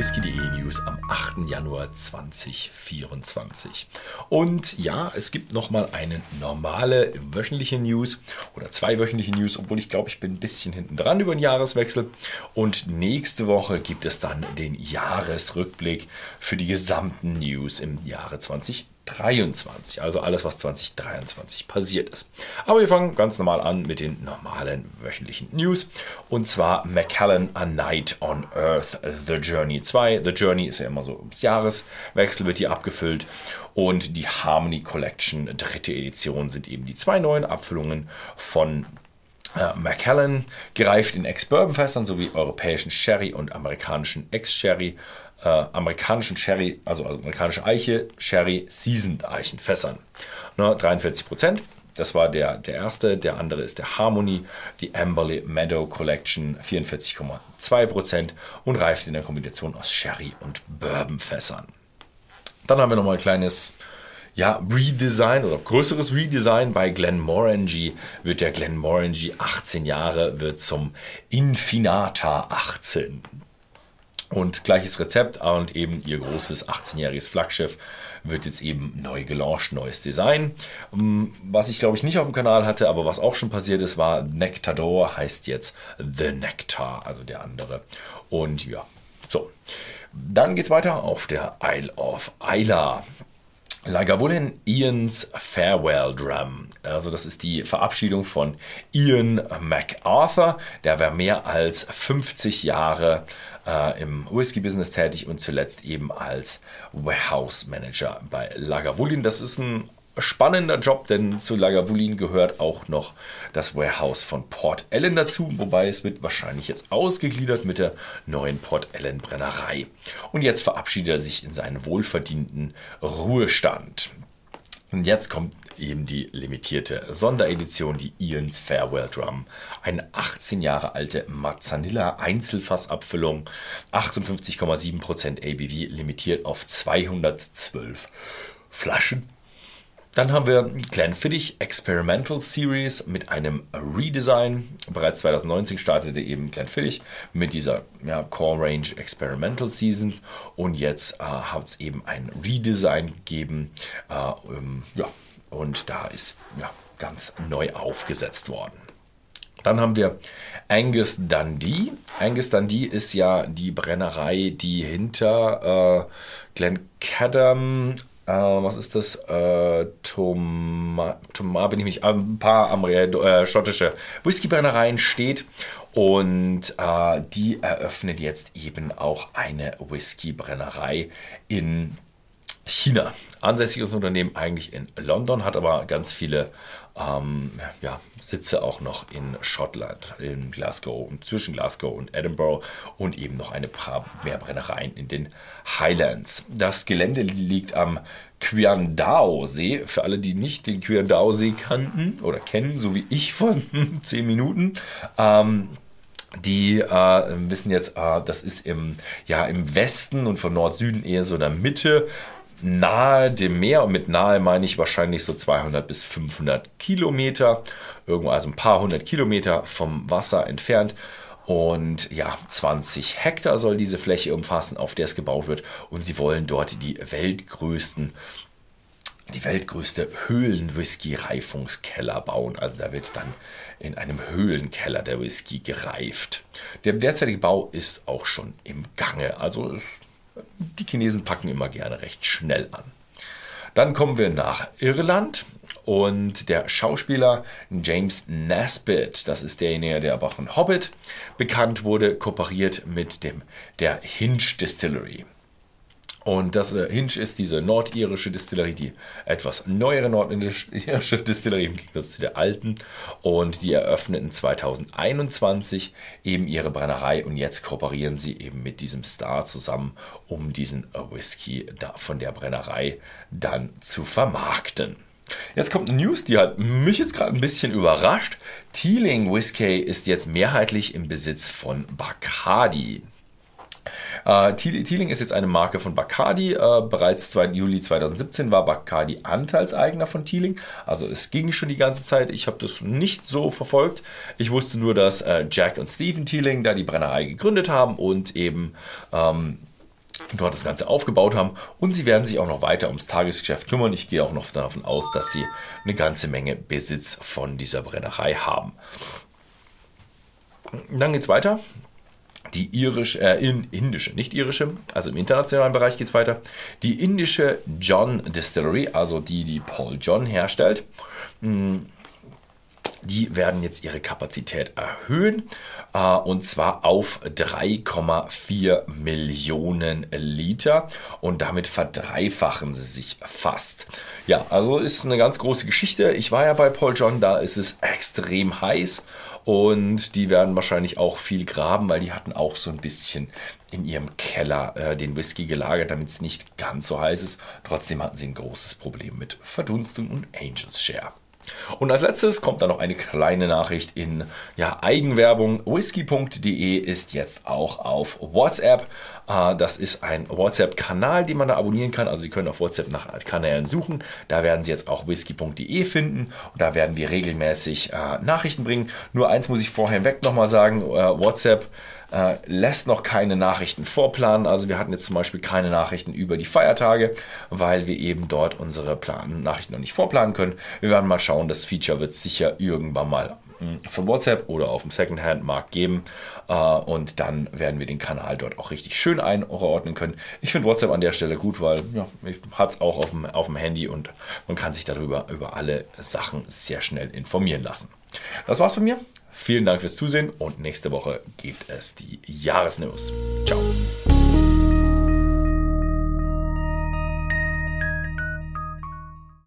Whisky.de News am 8. Januar 2024. Und ja, es gibt nochmal eine normale wöchentliche News oder zwei wöchentliche News, obwohl ich glaube, ich bin ein bisschen hinten dran über den Jahreswechsel. Und nächste Woche gibt es dann den Jahresrückblick für die gesamten News im Jahre 2024. 2023, also alles, was 2023 passiert ist. Aber wir fangen ganz normal an mit den normalen wöchentlichen News. Und zwar Macallan A Night on Earth, The Journey 2. The Journey ist ja immer so ums Jahreswechsel, wird hier abgefüllt. Und die Harmony Collection, dritte Edition, sind eben die zwei neuen Abfüllungen von äh, Macallan, gereift in Ex-Bourbon-Fässern sowie europäischen Sherry und amerikanischen Ex-Sherry äh, amerikanischen Sherry, also, also, amerikanische Eiche, Sherry Seasoned Eichenfässern. Ne, 43 Prozent. Das war der, der erste. Der andere ist der Harmony, die Amberley Meadow Collection, 44,2 Prozent und reift in der Kombination aus Sherry und Bourbonfässern. Dann haben wir nochmal ein kleines ja, Redesign oder größeres Redesign bei Glenmorangie wird der Glenmorangie 18 Jahre wird zum Infinata 18. Und gleiches Rezept und eben ihr großes 18-jähriges Flaggschiff wird jetzt eben neu gelauncht, neues Design. Ähm, was ich glaube ich nicht auf dem Kanal hatte, aber was auch schon passiert ist, war Nectador heißt jetzt The Nectar, also der andere. Und ja, so. Dann geht es weiter auf der Isle of Isla. Lagavulin Ians Farewell Drum. Also das ist die Verabschiedung von Ian MacArthur. Der war mehr als 50 Jahre äh, im Whisky-Business tätig und zuletzt eben als Warehouse Manager bei Lagavulin. Das ist ein spannender Job, denn zu Lagavulin gehört auch noch das Warehouse von Port Ellen dazu, wobei es wird wahrscheinlich jetzt ausgegliedert mit der neuen Port Ellen Brennerei. Und jetzt verabschiedet er sich in seinen wohlverdienten Ruhestand. Und jetzt kommt eben die limitierte Sonderedition, die Ian's Farewell Drum. Eine 18 Jahre alte Mazzanilla Einzelfassabfüllung, 58,7% ABV, limitiert auf 212 Flaschen dann haben wir Glenfiddich Experimental Series mit einem Redesign. Bereits 2019 startete eben Glenfiddich mit dieser ja, Core Range Experimental Seasons und jetzt äh, hat es eben ein Redesign gegeben. Äh, ähm, ja, und da ist ja, ganz neu aufgesetzt worden. Dann haben wir Angus Dundee. Angus Dundee ist ja die Brennerei, die hinter äh, Glencadam äh, was ist das? Äh, Thomas, Thomas bin ich mich, ein paar äh, schottische Whiskybrennereien steht. Und äh, die eröffnet jetzt eben auch eine Whiskybrennerei in China. Ansässiges Unternehmen eigentlich in London, hat aber ganz viele ähm, ja, Sitze auch noch in Schottland, in Glasgow und zwischen Glasgow und Edinburgh und eben noch eine paar mehr Brennereien in den Highlands. Das Gelände liegt am Qiandao-See. Für alle, die nicht den Qiandao-See kannten oder kennen, so wie ich vor zehn Minuten. Ähm, die äh, wissen jetzt, äh, das ist im, ja, im Westen und von Nord-Süden eher so in der Mitte nahe dem Meer und mit nahe meine ich wahrscheinlich so 200 bis 500 Kilometer, irgendwo also ein paar hundert Kilometer vom Wasser entfernt. Und ja, 20 Hektar soll diese Fläche umfassen, auf der es gebaut wird. Und sie wollen dort die weltgrößten die weltgrößte Höhlen-Whisky-Reifungskeller bauen. Also da wird dann in einem Höhlenkeller der Whisky gereift. Der derzeitige Bau ist auch schon im Gange. Also es die Chinesen packen immer gerne recht schnell an. Dann kommen wir nach Irland und der Schauspieler James Nesbitt, das ist derjenige, der aber von Hobbit bekannt wurde, kooperiert mit dem der Hinge Distillery. Und das äh, Hinge ist diese nordirische Distillerie, die etwas neuere nordirische Distillerie im Gegensatz zu der alten. Und die eröffneten 2021 eben ihre Brennerei und jetzt kooperieren sie eben mit diesem Star zusammen, um diesen Whisky von der Brennerei dann zu vermarkten. Jetzt kommt eine News, die hat mich jetzt gerade ein bisschen überrascht. Teeling Whisky ist jetzt mehrheitlich im Besitz von Bacardi. Äh, Teeling ist jetzt eine Marke von Bacardi. Äh, bereits 2. Juli 2017 war Bacardi Anteilseigner von Teeling. Also es ging schon die ganze Zeit. Ich habe das nicht so verfolgt. Ich wusste nur, dass äh, Jack und Stephen Teeling da die Brennerei gegründet haben und eben ähm, dort das Ganze aufgebaut haben und sie werden sich auch noch weiter ums Tagesgeschäft kümmern. Ich gehe auch noch davon aus, dass sie eine ganze Menge Besitz von dieser Brennerei haben. Dann geht es weiter. Die irische, äh, indische, nicht irische, also im internationalen Bereich geht es weiter. Die indische John Distillery, also die, die Paul John herstellt, hm, die werden jetzt ihre Kapazität erhöhen äh, und zwar auf 3,4 Millionen Liter und damit verdreifachen sie sich fast. Ja, also ist eine ganz große Geschichte. Ich war ja bei Paul John, da ist es extrem heiß und die werden wahrscheinlich auch viel graben, weil die hatten auch so ein bisschen in ihrem Keller äh, den Whisky gelagert, damit es nicht ganz so heiß ist. Trotzdem hatten sie ein großes Problem mit Verdunstung und Angels Share. Und als letztes kommt dann noch eine kleine Nachricht in ja, Eigenwerbung. Whisky.de ist jetzt auch auf WhatsApp. Äh, das ist ein WhatsApp-Kanal, den man da abonnieren kann. Also Sie können auf WhatsApp nach Kanälen suchen. Da werden Sie jetzt auch whisky.de finden. Und da werden wir regelmäßig äh, Nachrichten bringen. Nur eins muss ich vorher weg nochmal sagen. Äh, WhatsApp äh, lässt noch keine Nachrichten vorplanen. Also wir hatten jetzt zum Beispiel keine Nachrichten über die Feiertage, weil wir eben dort unsere Plan Nachrichten noch nicht vorplanen können. Wir werden mal schauen, das Feature wird sicher irgendwann mal hm, von WhatsApp oder auf dem Secondhand-Markt geben. Äh, und dann werden wir den Kanal dort auch richtig schön einordnen können. Ich finde WhatsApp an der Stelle gut, weil ja, hat es auch auf dem, auf dem Handy und man kann sich darüber über alle Sachen sehr schnell informieren lassen. Das war's von mir. Vielen Dank fürs Zusehen und nächste Woche gibt es die Jahresnews. Ciao.